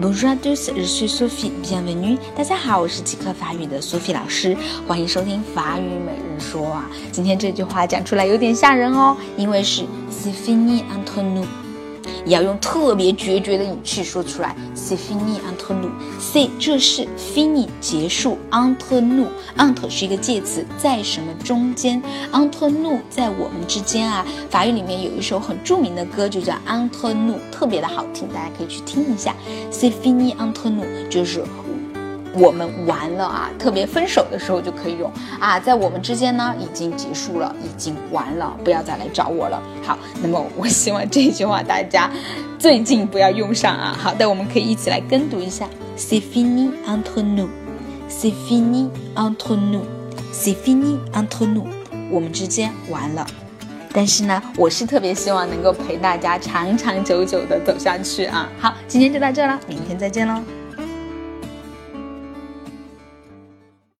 Bonjour à tous, je suis Sophie, bienvenue. 大家好，我是即刻法语的 Sophie 老师，欢迎收听法语每日说啊。今天这句话讲出来有点吓人哦，因为是 C'est fini entre nous。也要用特别决绝的语气说出来，c'est fini entre C 这是 fini 结束，entre nous，entre 是一个介词，在什么中间 e n t r n o u 在我们之间啊。法语里面有一首很著名的歌，就叫 e n t r n o u 特别的好听，大家可以去听一下 C fini e n t r n o u 就是。我们完了啊！特别分手的时候就可以用啊，在我们之间呢，已经结束了，已经完了，不要再来找我了。好，那么我希望这句话大家最近不要用上啊。好的，我们可以一起来跟读一下：C'est fini entre nous，C'est fini entre nous，C'est fini entre nous。我们之间完了，但是呢，我是特别希望能够陪大家长长久久的走下去啊。好，今天就到这了，明天再见喽。